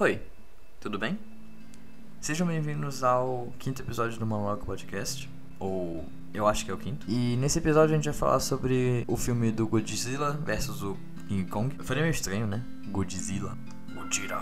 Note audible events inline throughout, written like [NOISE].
Oi, tudo bem? Sejam bem-vindos ao quinto episódio do Monologue Podcast, ou eu acho que é o quinto. E nesse episódio a gente vai falar sobre o filme do Godzilla versus o King Kong. Eu falei meio estranho, né? Godzilla. Godzilla.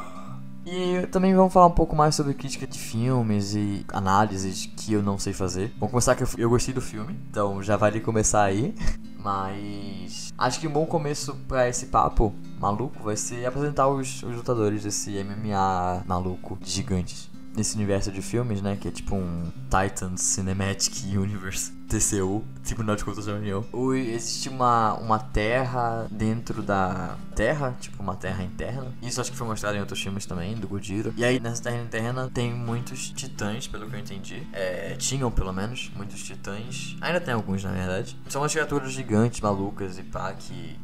E também vamos falar um pouco mais sobre crítica de filmes e análises que eu não sei fazer. Vamos começar que eu, eu gostei do filme, então já vale começar aí. [LAUGHS] Mas acho que um bom começo para esse papo maluco vai ser apresentar os, os lutadores desse MMA maluco gigantes nesse universo de filmes, né? Que é tipo um Titans Cinematic Universe, [LAUGHS] TCU, Tribunal de Contas da União. Existe uma, uma terra dentro da terra, tipo uma terra interna. Isso acho que foi mostrado em outros filmes também, do Godiro. E aí nessa terra interna tem muitos titãs, pelo que eu entendi. É, tinham pelo menos muitos titãs. Ainda tem alguns, na verdade. São umas criaturas gigantes, malucas e pá, que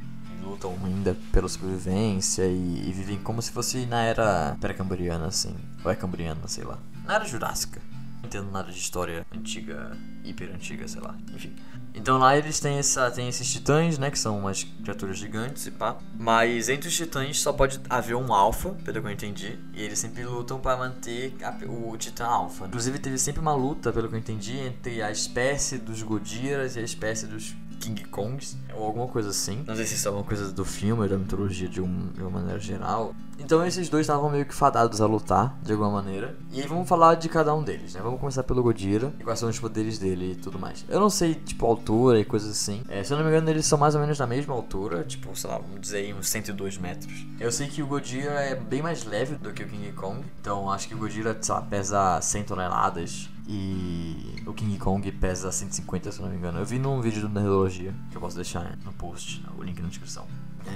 lutam ainda pela sobrevivência e, e, vivem como se fosse na era pré-cambriana, assim. Ou é cambriana, sei lá. Na era jurássica. Não entendo nada de história antiga, hiper antiga, sei lá. Enfim. Então lá eles têm, essa, têm esses titãs, né? Que são umas criaturas gigantes e pá. Mas entre os titãs só pode haver um alfa, pelo que eu entendi. E eles sempre lutam para manter a, o titã alfa. Inclusive teve sempre uma luta, pelo que eu entendi, entre a espécie dos Godiras e a espécie dos King Kongs, ou alguma coisa assim. Não sei se isso é alguma coisa do filme ou da mitologia de, um, de uma maneira geral. Então esses dois estavam meio que fadados a lutar, de alguma maneira. E aí vamos falar de cada um deles, né? Vamos começar pelo Godira e quais são os poderes dele e tudo mais. Eu não sei, tipo, altura e coisas assim. É, se eu não me engano, eles são mais ou menos da mesma altura, tipo, sei lá, vamos dizer aí uns 102 metros. Eu sei que o Godira é bem mais leve do que o King Kong. Então acho que o Godira, sei lá, pesa 100 toneladas. E o King Kong pesa 150, se não me engano. Eu vi num vídeo do Nerdologia, que eu posso deixar no post, o link na descrição.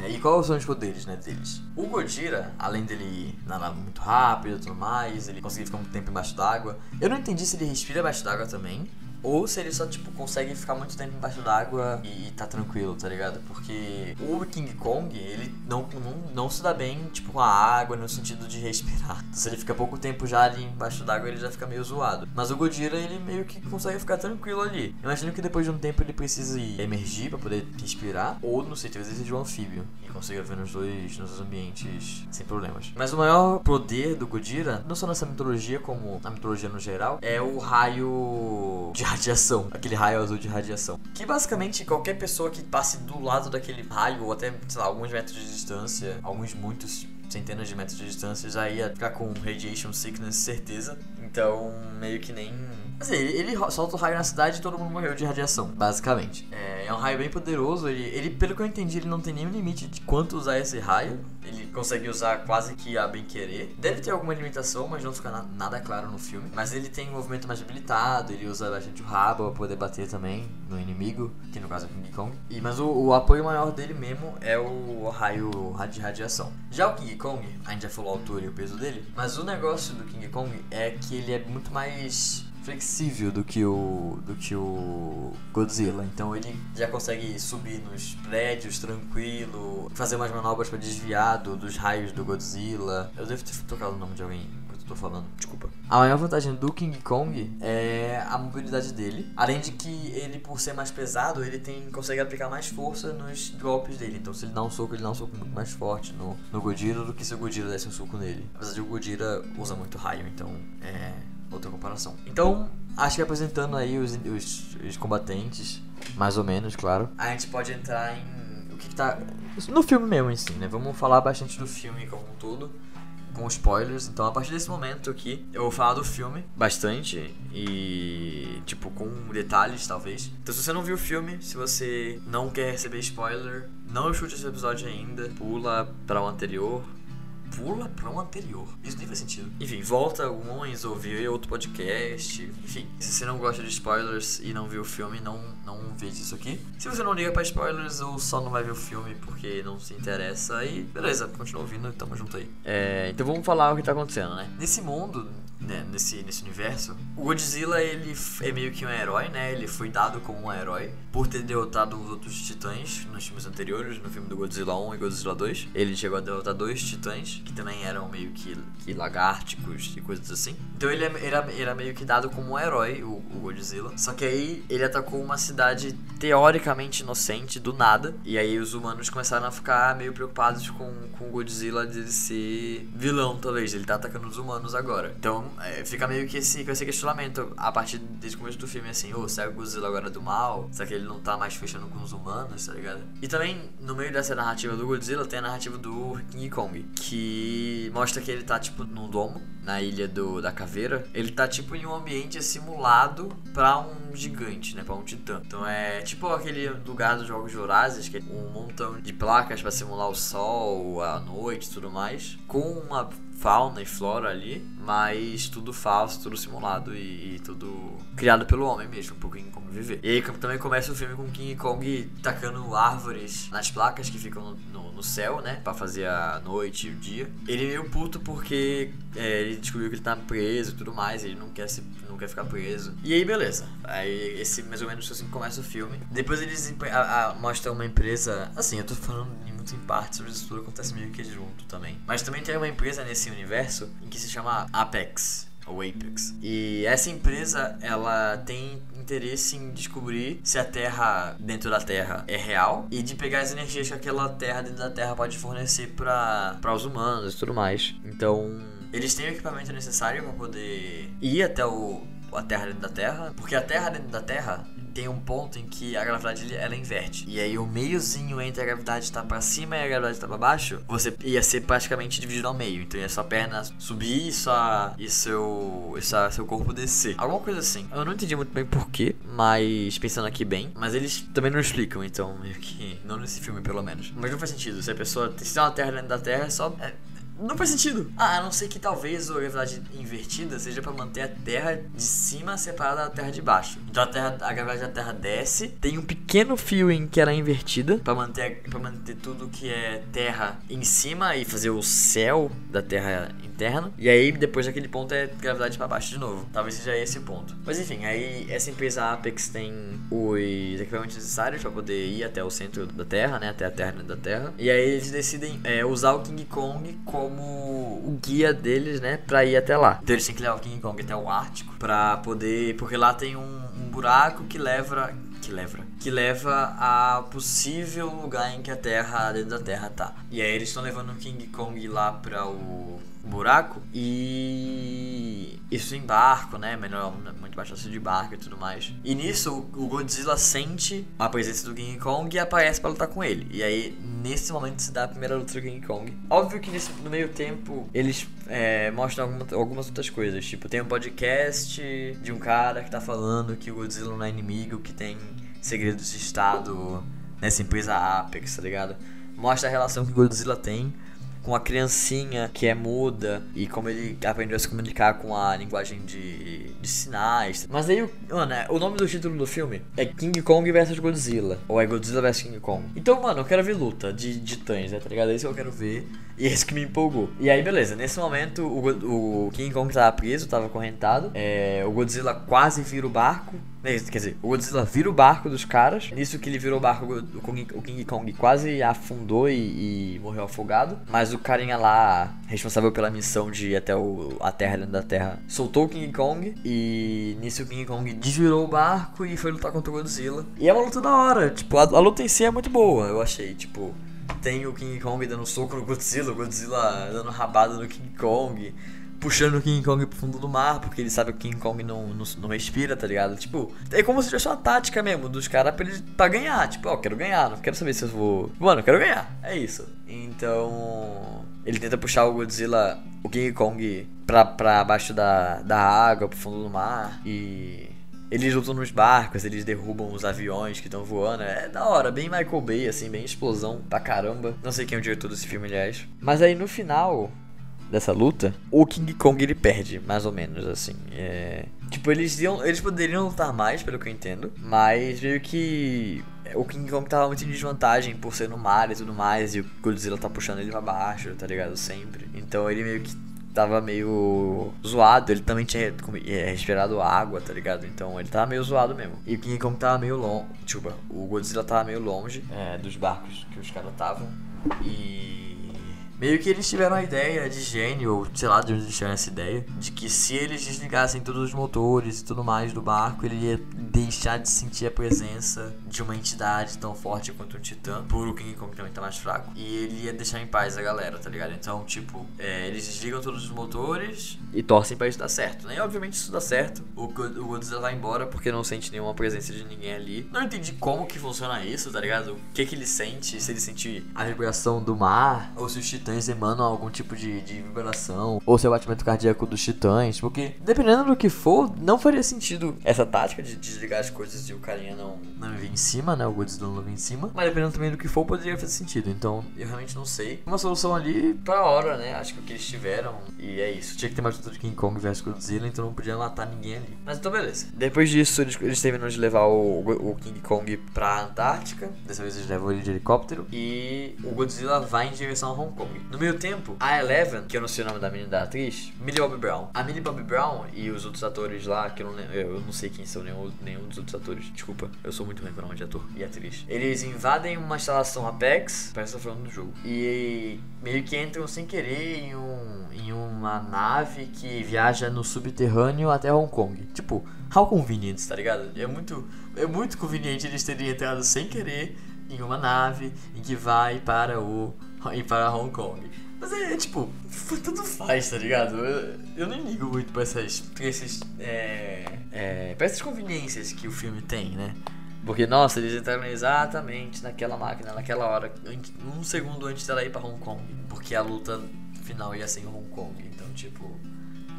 É, e quais são os poderes, né, deles? O Godira, além dele nadar muito rápido e tudo mais, ele consegue ficar muito tempo embaixo d'água. Eu não entendi se ele respira embaixo d'água também. Ou se ele só, tipo, consegue ficar muito tempo embaixo d'água e, e tá tranquilo, tá ligado? Porque o King Kong, ele não, não, não se dá bem, tipo, com a água no sentido de respirar. Então, [LAUGHS] se ele fica pouco tempo já ali embaixo d'água, ele já fica meio zoado. Mas o Godira, ele meio que consegue ficar tranquilo ali. Imagino que depois de um tempo ele precise emergir para poder respirar. Ou, não sei, talvez ele seja um anfíbio. E consiga ver nos dois, nos dois ambientes sem problemas. Mas o maior poder do Godira, não só nessa mitologia, como na mitologia no geral, é o raio de radiação, aquele raio azul de radiação. Que basicamente qualquer pessoa que passe do lado daquele raio, ou até, sei lá, alguns metros de distância, alguns muitos centenas de metros de distância, já ia ficar com radiation sickness, certeza. Então, meio que nem. Assim, ele, ele solta o raio na cidade e todo mundo morreu de radiação, basicamente. É, é um raio bem poderoso. Ele, ele, pelo que eu entendi, ele não tem nenhum limite de quanto usar esse raio. Ele consegue usar quase que a bem querer. Deve ter alguma limitação, mas não fica na, nada claro no filme. Mas ele tem um movimento mais habilitado, ele usa bastante o rabo pra poder bater também no inimigo, que no caso é o King Kong. E, mas o, o apoio maior dele mesmo é o raio de radiação. Já o King Kong, a gente já falou a altura e o peso dele, mas o negócio do King Kong é que ele é muito mais flexível do que o do que o Godzilla. Então ele já consegue subir nos prédios tranquilo, fazer umas manobras para desviar do, dos raios do Godzilla. Eu devo ter tocado o nome de alguém tô falando, desculpa. A maior vantagem do King Kong é a mobilidade dele, além de que ele por ser mais pesado, ele tem consegue aplicar mais força nos golpes dele. Então se ele dá um soco, ele dá um soco muito mais forte no, no Godzilla do que se o Godzilla desse um soco nele. Apesar de o Godzilla usa muito raio, então é outra comparação. Então, acho que apresentando aí os, os, os, combatentes, mais ou menos, claro, a gente pode entrar em o que, que tá. No filme mesmo em si, né? Vamos falar bastante do filme como um todo. Com spoilers, então a partir desse momento aqui eu vou falar do filme bastante e, tipo, com detalhes talvez. Então, se você não viu o filme, se você não quer receber spoiler, não chute esse episódio ainda, pula para o anterior, pula para um anterior. Isso nem faz sentido. Enfim, volta alguns, ouvir outro podcast. Enfim, se você não gosta de spoilers e não viu o filme, não, não veja isso aqui. Se você não liga para spoilers ou só não vai ver o filme porque não se interessa, aí beleza, continua ouvindo, tamo junto aí. É, então vamos falar o que tá acontecendo, né? Nesse mundo né, nesse, nesse universo, o Godzilla ele é meio que um herói, né? Ele foi dado como um herói por ter derrotado os outros titãs nos filmes anteriores, no filme do Godzilla 1 e Godzilla 2. Ele chegou a derrotar dois titãs, que também eram meio que, que lagárticos e coisas assim. Então ele é, era, era meio que dado como um herói, o, o Godzilla. Só que aí ele atacou uma cidade teoricamente inocente, do nada. E aí os humanos começaram a ficar meio preocupados com, com o Godzilla de ser vilão, talvez. Ele tá atacando os humanos agora. Então é, fica meio que esse, com esse questionamento a partir desde o começo do filme, assim, ô, oh, será que o Godzilla agora é do mal? Será que ele não tá mais fechando com os humanos, tá ligado? E também, no meio dessa narrativa do Godzilla, tem a narrativa do King Kong, que mostra que ele tá, tipo, num domo, na ilha do, da caveira. Ele tá, tipo, em um ambiente simulado pra um gigante, né, pra um titã. Então é tipo aquele lugar dos Jogos Jurássicos, que é um montão de placas para simular o sol, a noite e tudo mais, com uma fauna e flora ali, mas tudo falso, tudo simulado e, e, tudo criado pelo homem mesmo, um pouquinho como viver. E aí também começa o filme com King Kong tacando árvores nas placas que ficam no, no, no céu, né, para fazer a noite e o dia. Ele é meio puto porque é, ele descobriu que ele tá preso e tudo mais, ele não quer se não quer ficar preso. E aí beleza. Aí esse mais ou menos assim começa o filme. Depois eles a, a, mostram uma empresa, assim, eu tô falando em partes, mas isso tudo acontece meio que junto também. Mas também tem uma empresa nesse universo em que se chama Apex ou Apex. E essa empresa, ela tem interesse em descobrir se a Terra dentro da Terra é real e de pegar as energias que aquela Terra dentro da Terra pode fornecer para os humanos e tudo mais. Então, eles têm o equipamento necessário para poder ir até o a Terra dentro da Terra, porque a Terra dentro da Terra tem um ponto em que a gravidade ela inverte. E aí o meiozinho entre a gravidade estar tá para cima e a gravidade estar tá para baixo, você ia ser praticamente dividido ao meio. Então ia sua perna subir e, sua, e seu, e sua, seu corpo descer. Alguma coisa assim. Eu não entendi muito bem porquê, mas pensando aqui bem. Mas eles também não explicam, então meio que. Não nesse filme, pelo menos. Mas não faz sentido. Se a pessoa. Se tem uma terra dentro da terra, é só. É, não faz sentido. Ah, a não ser que talvez a gravidade invertida seja para manter a Terra de cima separada da Terra de baixo. Então a, terra, a gravidade da Terra desce, tem um pequeno fio em que ela é invertida para manter para manter tudo que é Terra em cima e fazer o céu da Terra E aí depois daquele ponto é gravidade para baixo de novo. Talvez seja esse o ponto. Mas enfim, aí essa empresa Apex tem os equipamentos necessários para poder ir até o centro da Terra, né, até a Terra da Terra. E aí eles decidem é, usar o King Kong como o guia deles, né, pra ir até lá. Então eles têm que levar o King Kong até o Ártico pra poder. Porque lá tem um, um buraco que leva. Que leva. Que leva a possível lugar em que a Terra, dentro da Terra, tá. E aí eles estão levando o King Kong lá pra o buraco e isso em barco, né? Melhor, muito fácil de barco e tudo mais. E nisso o Godzilla sente a presença do King Kong e aparece para lutar com ele. E aí nesse momento se dá a primeira luta do King Kong. Óbvio que nesse, no meio tempo eles é, mostram alguma, algumas outras coisas. Tipo, tem um podcast de um cara que tá falando que o Godzilla não é inimigo, que tem segredos de estado nessa empresa Apex, tá ligado? Mostra a relação que o Godzilla tem com a criancinha que é muda e como ele aprendeu a se comunicar com a linguagem de, de sinais. Mas aí, mano, é, o nome do título do filme é King Kong vs Godzilla, ou é Godzilla vs King Kong. Então, mano, eu quero ver luta de, titãs, né, tá ligado? É isso que eu quero ver e é isso que me empolgou. E aí, beleza, nesse momento o, o King Kong tava preso, tava acorrentado, é, o Godzilla quase vira o barco. Quer dizer, o Godzilla vira o barco dos caras. Nisso que ele virou o barco, o, King, o King Kong quase afundou e, e, morreu afogado. Mas o carinha lá, responsável pela missão de ir até o, a Terra dentro da Terra, soltou o King Kong. E nisso o King Kong desvirou o barco e foi lutar contra o Godzilla. E é uma luta da hora. Tipo, a, a luta em si é muito boa, eu achei. Tipo, tem o King Kong dando soco no Godzilla, o Godzilla dando rabada no King Kong puxando o King Kong pro fundo do mar, porque ele sabe que o King Kong não, não, não respira, tá ligado? Tipo, é como se fosse uma tática mesmo dos caras pra, pra ganhar. Tipo, ó, oh, quero ganhar, não quero saber se eu vou. Mano, quero ganhar. É isso. Então. Ele tenta puxar o Godzilla, o King Kong, pra, pra baixo da, da água, pro fundo do mar. E. Eles lutam nos barcos, eles derrubam os aviões que estão voando. É da hora, bem Michael Bay, assim, bem explosão pra caramba. Não sei quem é o diretor desse filme, aliás. Mas aí no final, dessa luta, o King Kong ele perde, mais ou menos, assim. É... Tipo, eles, iam, eles poderiam lutar mais, pelo que eu entendo, mas meio que o King Kong tava muito em desvantagem por ser no mar e tudo mais, e o Godzilla tá puxando ele pra baixo, tá ligado? Sempre. Então ele meio que tava meio zoado. Ele também tinha é, respirado água, tá ligado? Então ele tava meio zoado mesmo. E o King Kong tava meio longe. Tipo, o Godzilla tava meio longe é, dos barcos que os caras estavam. E Meio que eles tiveram a ideia de gênio, ou sei lá de onde eles tiveram essa ideia, de que se eles desligassem todos os motores e tudo mais do barco, ele ia deixar de sentir a presença de uma entidade tão forte quanto um titã, por o King Kong também tá mais fraco, e ele ia deixar em paz a galera, tá ligado? Então, tipo, é, eles desligam todos os motores e torcem pra isso dar certo, né? E obviamente isso dá certo, o, o Godzilla vai embora porque não sente nenhuma presença de ninguém ali. Não entendi como que funciona isso, tá ligado? O que que ele sente, se ele sente a vibração do mar, ou se os titãs titãs emanam algum tipo de, de vibração, ou se é o batimento cardíaco dos titãs, porque dependendo do que for, não faria sentido essa tática de desligar as coisas e o carinha não, não vir em cima, né? O Godzilla não vir em cima, mas dependendo também do que for, poderia fazer sentido. Então eu realmente não sei. Uma solução ali pra hora, né? Acho que o que eles tiveram, e é isso. Tinha que ter mais luta de King Kong versus Godzilla, então não podia matar ninguém ali. Mas então beleza. Depois disso, eles, eles terminam de levar o, o King Kong pra Antártica. Dessa vez eles levam ele de helicóptero. E o Godzilla vai em direção a Hong Kong. No meio tempo, a Eleven, que eu não sei o nome da menina da atriz, Millie Bobby Brown. A Millie Bobby Brown e os outros atores lá, que eu não, eu não sei quem são nenhum, nenhum dos outros atores. Desculpa, eu sou muito ruim com nome de ator e atriz. Eles invadem uma instalação Apex, parece que tá falando do jogo. E meio que entram sem querer em, um, em uma nave que viaja no subterrâneo até Hong Kong. Tipo, how convenient, tá ligado? É muito, é muito conveniente eles terem entrado sem querer em uma nave em que vai para o [LAUGHS] ir para Hong Kong. Mas é, tipo, tudo faz, tá ligado? Eu, eu nem ligo muito pra essas, pra esses, é, é, pra essas conveniências que o filme tem, né? Porque, nossa, eles entraram exatamente naquela máquina, naquela hora, um segundo antes dela ir pra Hong Kong. Porque a luta final ia ser em Hong Kong. Então, tipo,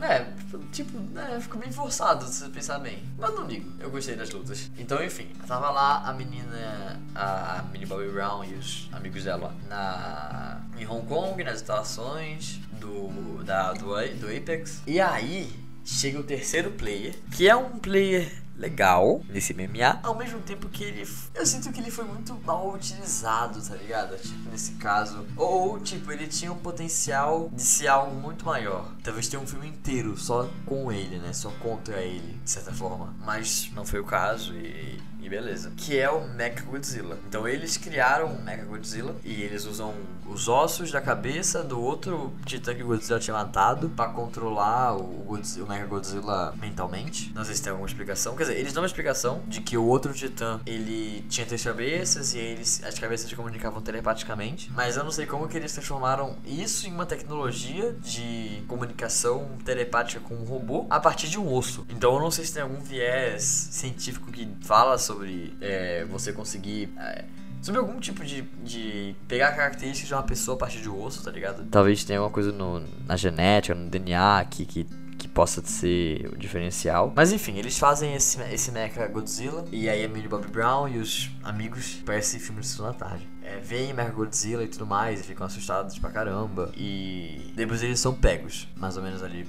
é, tipo, é, ficou bem forçado se você pensar bem. Mas não ligo, eu gostei das lutas. Então, enfim, tava lá a menina, a Minnie Bobby Brown e os amigos dela na, em Hong Kong, nas instalações do, da, do, do Apex. E aí, chega o terceiro player, que é um player legal nesse MMA, ao mesmo tempo que ele. Eu sinto que ele foi muito mal utilizado, tá ligado? Tipo, nesse caso. Ou, tipo, ele tinha um potencial de ser algo muito maior. Talvez tenha um filme inteiro só com ele, né? Só contra ele, de certa forma. Mas não foi o caso e beleza. Que é o Mecha Godzilla. Então eles criaram o Mecha Godzilla e eles usam os ossos da cabeça do outro titã que o Godzilla tinha matado para controlar o, Godzilla, o mentalmente. Não sei se tem alguma explicação. Quer dizer, eles dão uma explicação de que o outro titã ele tinha três cabeças e eles as cabeças se comunicavam telepaticamente. Mas eu não sei como que eles transformaram isso em uma tecnologia de comunicação telepática com um robô a partir de um osso. Então eu não sei se tem algum viés científico que fala sobre é, você conseguir. É, sobre algum tipo de, de pegar características de uma pessoa a partir de osso, tá ligado? Talvez tenha alguma coisa no, na genética, no DNA que, que, que possa ser o diferencial. Mas enfim, eles fazem esse, esse Mecha Godzilla. E aí a Millie Bobby Brown e os amigos parecem filme de segunda tarde. É, veem Mecha Godzilla e tudo mais e ficam assustados pra caramba. E depois eles são pegos, mais ou menos ali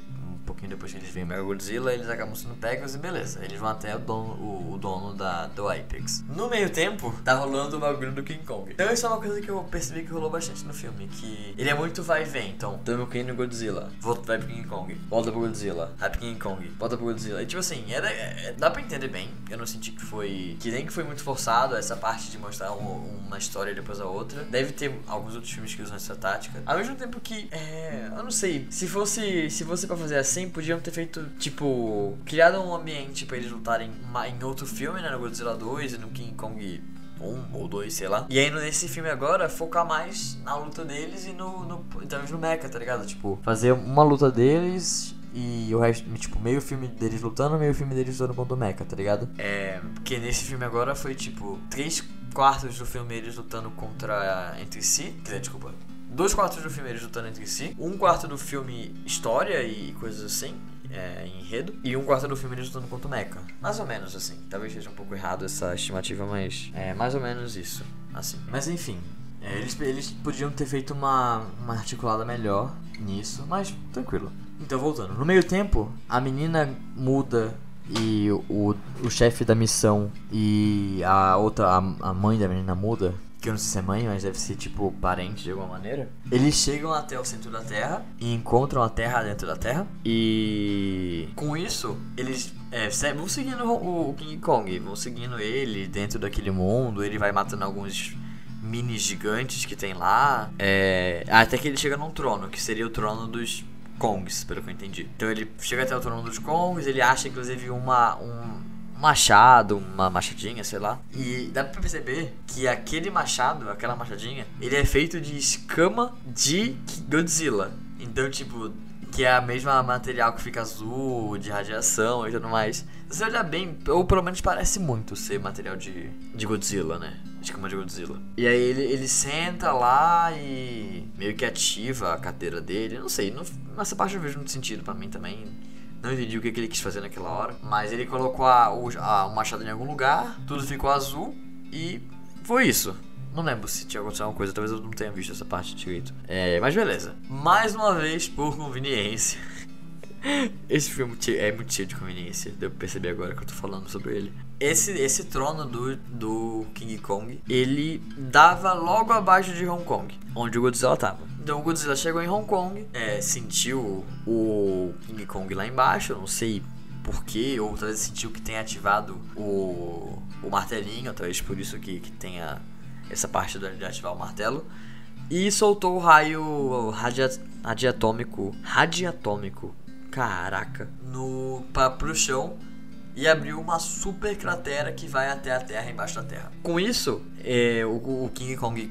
pouquinho depois que eles veem Mega Godzilla, eles acabam sendo pegos e beleza. Eles vão até o dono, o, o dono da, do Apex. No meio tempo, tá rolando o bagulho do King Kong. Então isso é uma coisa que eu percebi que rolou bastante no filme. Que ele é muito vai e vem. Então, tamo aqui no Godzilla. Volta, vai pro King Kong. Volta pro Godzilla. Vai pro King Kong. Volta pro Godzilla. E tipo assim, era, é, dá pra entender bem. Eu não senti que foi. Que nem que foi muito forçado essa parte de mostrar um, uma história depois a outra. Deve ter alguns outros filmes que usam essa tática. Ao mesmo tempo que. É. Eu não sei. Se fosse. Se fosse pra fazer assim, podiam ter feito, tipo, criado um ambiente para eles lutarem em outro filme, né? No Godzilla 2 e no King Kong 1 ou 2, sei lá. E aí nesse filme agora, focar mais na luta deles e no, no talvez no mecha, tá ligado? Tipo, fazer uma luta deles e o resto, tipo, meio filme deles lutando, meio filme deles lutando contra o Mecha, tá ligado? É. Porque nesse filme agora foi tipo, três quartos do filme eles lutando contra entre si. Quer desculpa dois quartos do filme eles lutando entre si, um quarto do filme história e coisas assim, é, enredo, e um quarto do filme eles lutando contra o Mecha. Mais ou menos assim. Talvez seja um pouco errado essa estimativa, mas é mais ou menos isso. Assim. Mas enfim. É, eles, eles podiam ter feito uma, uma articulada melhor nisso, mas tranquilo. Então, voltando. No meio tempo, a menina muda e o, o chefe da missão e a outra, a, a mãe da menina muda que eu não sei se é mãe, mas deve ser tipo parente de alguma maneira. Eles chegam até o centro da Terra e encontram a Terra dentro da Terra. E com isso, eles é, vão seguindo o King Kong, vão seguindo ele dentro daquele mundo. Ele vai matando alguns mini gigantes que tem lá. É, até que ele chega num trono, que seria o trono dos Kongs, pelo que eu entendi. Então ele chega até o trono dos Kongs, ele acha inclusive uma, um, machado, uma machadinha, sei lá. E dá pra perceber que aquele machado, aquela machadinha, ele é feito de escama de Godzilla. Então, tipo, que é a mesma material que fica azul, de radiação e tudo mais. Se você olhar bem, ou pelo menos parece muito ser material de, de Godzilla, né? Escama de Godzilla. E aí ele, ele senta lá e meio que ativa a cadeira dele. Não sei, não, nessa parte eu vejo muito sentido para mim também não entendi o que, que ele quis fazer naquela hora. Mas ele colocou a, o, a, o machado em algum lugar, tudo ficou azul e foi isso. Não lembro se tinha acontecido alguma coisa, talvez eu não tenha visto essa parte direito. É, mas beleza. Mais uma vez, por conveniência. [LAUGHS] Esse filme é muito cheio de conveniência, deu pra perceber agora que eu tô falando sobre ele. Esse, esse trono do, do King Kong, ele dava logo abaixo de Hong Kong, onde o Godzilla tava. Então o Godzilla chegou em Hong Kong, é, sentiu o King Kong lá embaixo, não sei porquê, ou talvez sentiu que tenha ativado o, o martelinho, talvez por isso que, que tenha essa parte de ativar o martelo. E soltou o raio radia, radiatômico. Radiatômico. Caraca. No, pra, pro chão e abriu uma super cratera que vai até a Terra, embaixo da Terra. Com isso, é, o, o King Kong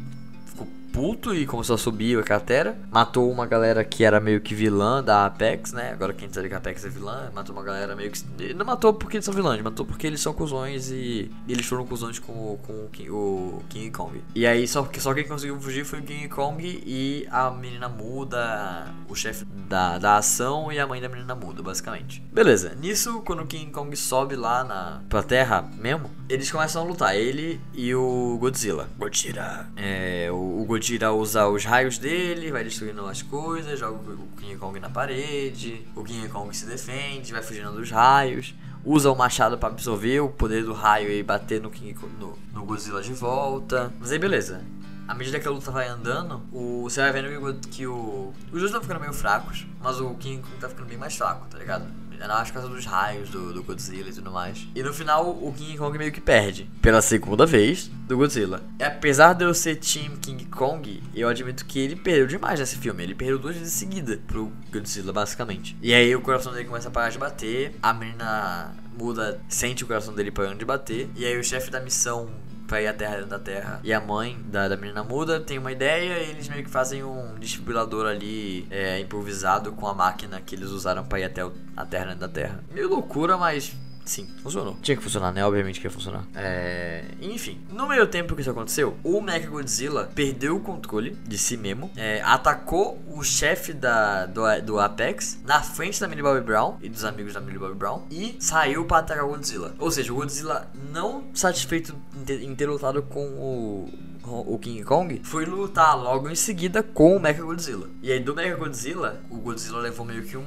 puto e começou a subir a cratera. Matou uma galera que era meio que vilã da Apex, né? Agora quem sabe que a Apex é vilã, matou uma galera meio que. Não matou porque eles são vilões, matou porque eles são cuzões e eles foram cuzões com, com o, King, o King Kong. E aí só, só quem conseguiu fugir foi o King Kong e a menina muda, o chefe da, da ação e a mãe da menina muda, basicamente. Beleza, nisso, quando o King Kong sobe lá na, pra terra mesmo, eles começam a lutar. Ele e o Godzilla. Godzilla. É, o, o Godzilla Gojira usa os raios dele, vai destruindo as coisas, joga o King Kong na parede, o King Kong se defende, vai fugindo dos raios, usa o machado para absorver o poder do raio e bater no, King, no, no Godzilla de volta. Mas aí beleza. À medida que a luta vai andando, o, você vai vendo que, o, os dois estão ficando meio fracos, mas o King Kong tá ficando bem mais fraco, tá ligado? Nas causa dos raios do, do Godzilla e tudo mais. E no final, o King Kong meio que perde. Pela segunda vez do Godzilla. E apesar de eu ser Team King Kong, eu admito que ele perdeu demais nesse filme. Ele perdeu duas vezes em seguida pro Godzilla, basicamente. E aí o coração dele começa a parar de bater. A menina muda, sente o coração dele parando de bater. E aí o chefe da missão pra ir à Terra dentro da Terra. E a mãe da, da menina muda tem uma ideia e eles meio que fazem um desfibrilador ali é, improvisado com a máquina que eles usaram pra ir até o, a Terra dentro da Terra. Meio loucura, mas Sim, funcionou. Tinha que funcionar, né? Obviamente que ia funcionar. É... Enfim, no meio tempo que isso aconteceu, o Mechagodzilla perdeu o controle de si mesmo, é, atacou o chefe da, do, do Apex na frente da Millie Bobby Brown e dos amigos da Millie Bobby Brown e saiu para atacar o Godzilla. Ou seja, o Godzilla não satisfeito em ter, em ter lutado com o o King Kong, foi lutar logo em seguida com o Mechagodzilla. E aí do Mechagodzilla, o Godzilla levou meio que um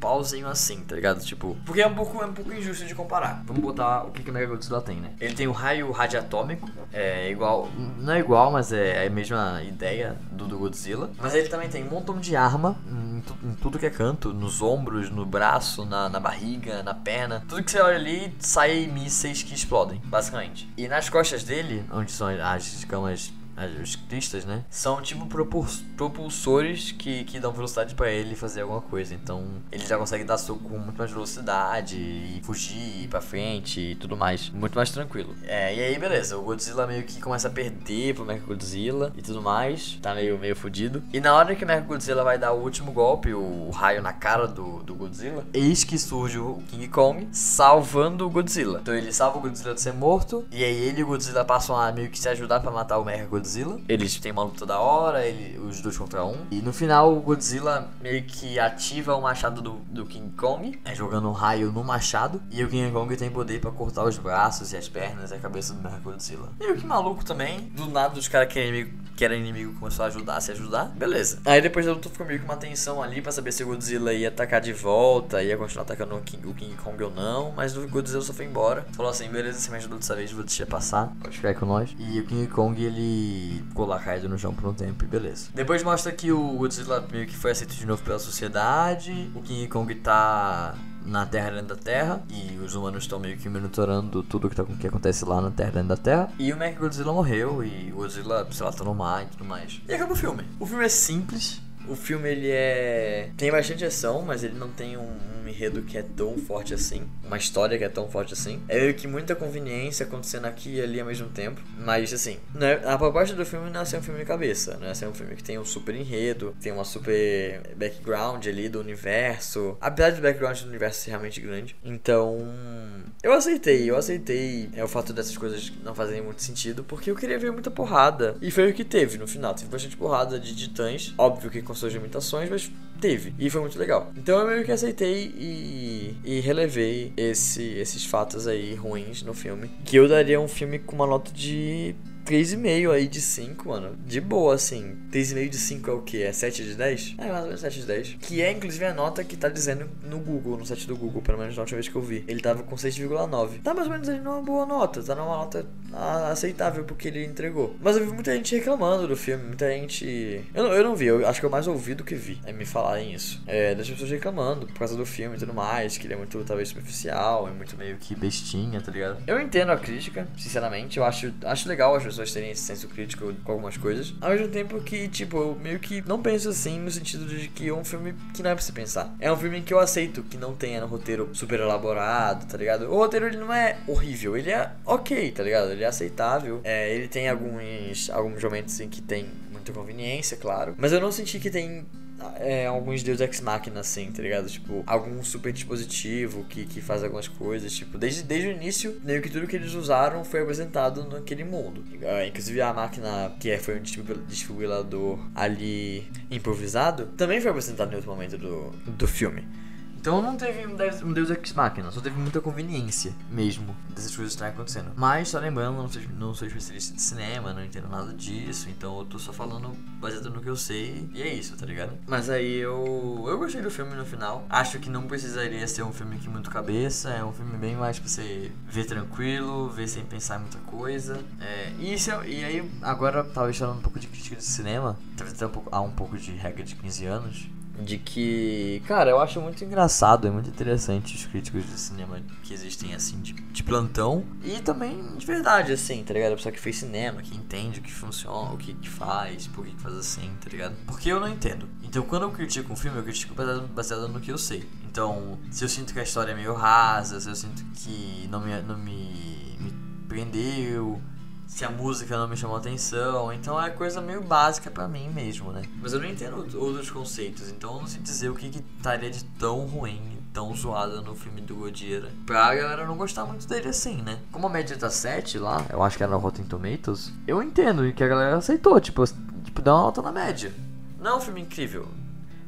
pauzinho assim, tá ligado? Tipo, porque é um pouco, é um pouco injusto de comparar. Vamos botar o que, que o Mega Godzilla tem, né? Ele tem o raio radiatômico, é igual, não é igual, mas é, é a mesma ideia do, do Godzilla. Mas ele também tem um montão de arma em, em tudo que é canto, nos ombros, no braço, na, na barriga, na perna. Tudo que você olha ali, sai mísseis que explodem, basicamente. E nas costas dele, onde são as escamas os cristas, né? São tipo propulsores que, que dão velocidade para ele fazer alguma coisa. Então ele já consegue dar soco com muito mais velocidade e fugir ir pra frente e tudo mais. Muito mais tranquilo. É, e aí beleza, o Godzilla meio que começa a perder pro Mecha Godzilla e tudo mais. Tá meio, meio fudido. E na hora que o Mecha Godzilla vai dar o último golpe, o raio na cara do, do Godzilla, eis que surge o King Kong salvando o Godzilla. Então ele salva o Godzilla de ser morto. E aí ele e o Godzilla passam a meio que se ajudar para matar o Mecha Godzilla Godzilla. Eles têm uma luta da hora, ele, os dois contra um. E no final o Godzilla meio que ativa o machado do, do King Kong, é, jogando um raio no machado. E o King Kong tem poder para cortar os braços e as pernas e a cabeça do Godzilla. Meio que maluco também. Do nada os caras que, é inimigo, que era inimigo começou a ajudar a se ajudar. Beleza. Aí depois da luta ficou meio que uma tensão ali pra saber se o Godzilla ia atacar de volta, ia continuar atacando o King, o King Kong ou não. Mas o Godzilla só foi embora. Falou assim: beleza, você me ajudou dessa vez, vou deixar passar. Pode ficar com nós. E o King Kong ele lá caído no chão por um tempo e beleza. Depois mostra que o Godzilla meio que foi aceito de novo pela sociedade. O King Kong tá na Terra dentro da Terra. E os humanos estão meio que monitorando tudo que, tá, que acontece lá na Terra dentro da Terra. E o Godzilla morreu. E o Godzilla, sei lá, tá no mar e tudo mais. E acaba o filme. O filme é simples. O filme ele é. tem bastante ação, mas ele não tem um, um enredo que é tão forte assim, uma história que é tão forte assim. É meio que muita conveniência acontecendo aqui e ali ao mesmo tempo. Mas assim, né, a proposta do filme não é ser um filme de cabeça, não é ser um filme que tem um super enredo, tem uma super background ali do universo. Apesar do background do universo ser realmente grande. Então. Eu aceitei, eu aceitei é, o fato dessas coisas não fazerem muito sentido, porque eu queria ver muita porrada. E foi o que teve no final. Teve bastante porrada de titãs. Óbvio que com suas limitações, mas teve. E foi muito legal. Então eu meio que aceitei e, e relevei esse, esses fatos aí ruins no filme. Que eu daria um filme com uma nota de 3,5 aí de 5, mano. De boa, assim. 3,5 de 5 é o que? É 7 de 10? É, mais ou menos 7 de 10. Que é, inclusive, a nota que tá dizendo no Google, no site do Google, pelo menos na última vez que eu vi. Ele tava com 6,9. Tá mais ou menos ali numa boa nota. Tá numa nota aceitável porque ele entregou. Mas eu vi muita gente reclamando do filme. Muita gente. Eu não, eu não vi, eu acho que eu mais ouvi do que vi. É me falarem isso. É, das pessoas reclamando por causa do filme e tudo mais. Que ele é muito, talvez, superficial. É muito meio que bestinha, tá ligado? Eu entendo a crítica, sinceramente. Eu acho, acho legal as pessoas pessoas terem esse senso crítico com algumas coisas. Ao mesmo tempo que, tipo, eu meio que não penso assim no sentido de que é um filme que não é pra você pensar. É um filme que eu aceito que não tenha um roteiro super elaborado, tá ligado? O roteiro ele não é horrível, ele é ok, tá ligado? Ele é aceitável. É, ele tem alguns, alguns momentos em que tem muita conveniência, claro. Mas eu não senti que tem é, alguns Deus Ex Machina, assim, tá ligado? Tipo, algum super dispositivo que, que faz algumas coisas. Tipo, desde, desde o início, meio que tudo que eles usaram foi apresentado naquele mundo. É, inclusive a máquina que foi um desfibrilador ali improvisado também foi apresentado em outro momento do, do filme. Então não teve um Deus Ex Machina, só teve muita conveniência mesmo dessas coisas estarem acontecendo. Mas, só lembrando, não sou, não sou especialista de cinema, não entendo nada disso, então eu tô só falando baseado no que eu sei e é isso, tá ligado? Mas aí eu, eu gostei do filme no final. Acho que não precisaria ser um filme que muito cabeça, é um filme bem mais pra você ver tranquilo, ver sem pensar muita coisa. É, e, isso, e aí, agora talvez falando um pouco de crítica de cinema, talvez até um pouco, há um pouco de regra de 15 anos de que, cara, eu acho muito engraçado e muito interessante os críticos de cinema que existem assim de, de plantão e também de verdade, assim, tá ligado? A pessoa que fez cinema, que entende o que funciona, o que, que faz, por que, que faz assim, tá ligado? Porque eu não entendo. Então quando eu critico um filme, eu critico baseado, baseado no que eu sei. Então, se eu sinto que a história é meio rasa, se eu sinto que não me, não me, me prendeu se a música não me chamou atenção. Então é coisa meio básica para mim mesmo, né? Mas eu não entendo outros conceitos, então eu não sei dizer o que, que estaria de tão ruim, tão zoado no filme do Godira. Pra galera não gostar muito dele assim, né? Como a média tá 7 lá, eu acho que era Rotten Tomatoes, eu entendo que a galera aceitou, tipo, tipo, dá uma nota na média. Não é um filme incrível,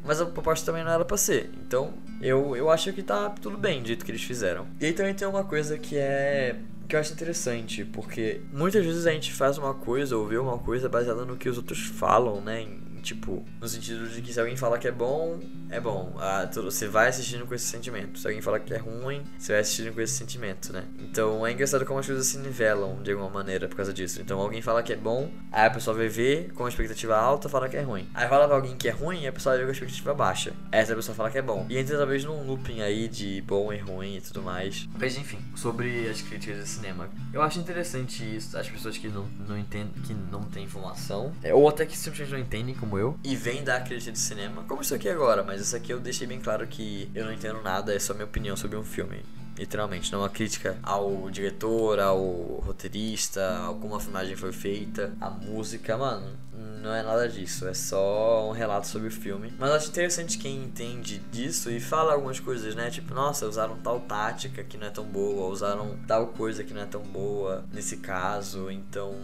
mas a proposta também não era pra ser. Então, eu, eu acho que tá tudo bem do jeito que eles fizeram. E aí também tem uma coisa que é que eu acho interessante, porque muitas vezes a gente faz uma coisa ou vê uma coisa baseada no que os outros falam, né? Tipo, no sentido de que se alguém fala que é bom, é bom. Ah, você vai assistindo com esse sentimento. Se alguém fala que é ruim, você vai assistindo com esse sentimento, né? Então é engraçado como as coisas se nivelam de alguma maneira por causa disso. Então alguém fala que é bom, aí a pessoa vai ver com expectativa alta fala que é ruim. Aí fala pra alguém que é ruim a pessoa ver com a expectativa baixa. Essa pessoa fala que é bom. E entra talvez num looping aí de bom e ruim e tudo mais. Mas enfim, sobre as críticas de cinema. Eu acho interessante isso, as pessoas que não, não entendem, que não têm informação, é, ou até que simplesmente não entendem como como eu e vem da crítica de cinema, como isso aqui agora, mas isso aqui eu deixei bem claro que eu não entendo nada, é só minha opinião sobre um filme. Literalmente, não é uma crítica ao diretor, ao roteirista, a como filmagem foi feita, a música, mano. Não é nada disso, é só um relato sobre o filme. Mas acho interessante quem entende disso e fala algumas coisas, né? Tipo, nossa, usaram tal tática que não é tão boa, usaram tal coisa que não é tão boa nesse caso, então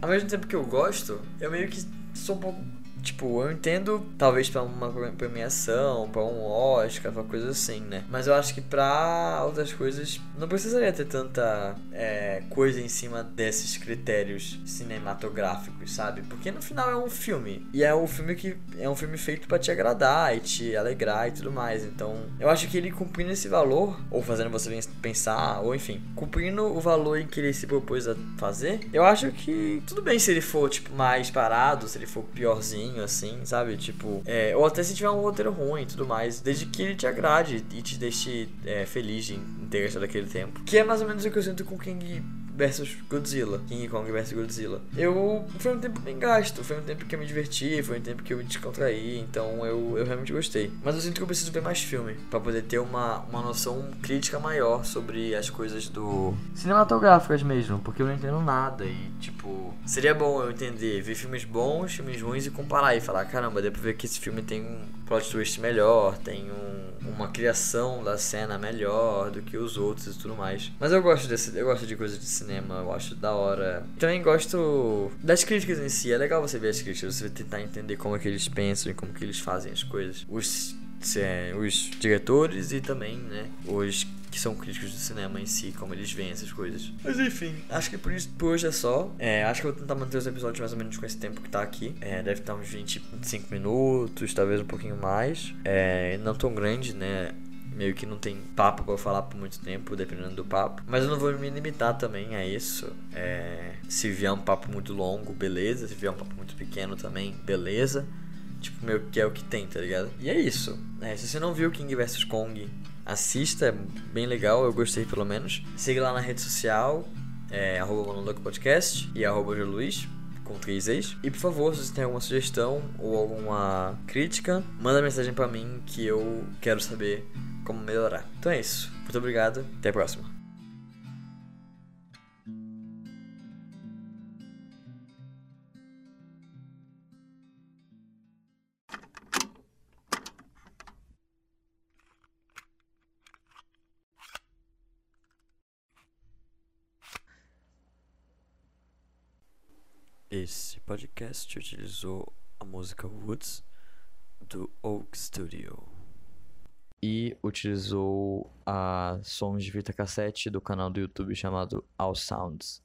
ao mesmo tempo que eu gosto, eu meio que sou um pouco Tipo, eu entendo, talvez pra uma premiação, pra um Oscar, pra coisa assim, né? Mas eu acho que pra outras coisas não precisaria ter tanta é, coisa em cima desses critérios cinematográficos, sabe? Porque no final é um filme. E é um filme que é um filme feito para te agradar e te alegrar e tudo mais. Então, eu acho que ele cumprindo esse valor, ou fazendo você pensar, ou enfim, cumprindo o valor em que ele se propôs a fazer, eu acho que tudo bem se ele for, tipo, mais parado, se ele for piorzinho assim, sabe? Tipo, é, ou até se tiver um roteiro ruim e tudo mais, desde que ele te agrade e te deixe é, feliz de ter gastado aquele tempo. Que é mais ou menos o que eu sinto com King versus Godzilla, King Kong versus Godzilla. Eu foi um tempo bem gasto, foi um tempo que eu me diverti, foi um tempo que eu me descontraí, então eu, eu realmente gostei. Mas eu sinto que eu preciso ver mais filme para poder ter uma, uma noção crítica maior sobre as coisas do cinematográficas mesmo, porque eu não entendo nada e tipo, seria bom eu entender, ver filmes bons, filmes ruins e comparar e falar, caramba, deu pra ver que esse filme tem um plot twist melhor, tem um, uma criação da cena melhor do que os outros e tudo mais. Mas eu gosto desse, eu gosto de coisas de cinema cinema, eu acho da hora. Também gosto das críticas em si, é legal você ver as críticas, você tentar entender como é que eles pensam e como que eles fazem as coisas. Os, é, os diretores e também, né, os que são críticos do cinema em si, como eles veem essas coisas. Mas enfim, acho que por isso por hoje é só. É, acho que eu vou tentar manter os episódios mais ou menos com esse tempo que tá aqui. É, deve estar uns 20, 25 minutos, talvez um pouquinho mais. É, não tão grande, né? Meio que não tem papo pra eu falar por muito tempo, dependendo do papo. Mas eu não vou me limitar também a isso. É, se vier um papo muito longo, beleza. Se vier um papo muito pequeno também, beleza. Tipo, meio que é o que tem, tá ligado? E é isso. É, se você não viu King vs Kong, assista, é bem legal, eu gostei pelo menos. Siga lá na rede social, é arroba Podcast e arroba Luiz E por favor, se você tem alguma sugestão ou alguma crítica, manda mensagem para mim que eu quero saber como melhorar. Então é isso. Muito obrigado. Até a próxima. Podcast utilizou a música Woods do Oak Studio e utilizou a sons de fita cassete do canal do YouTube chamado All Sounds.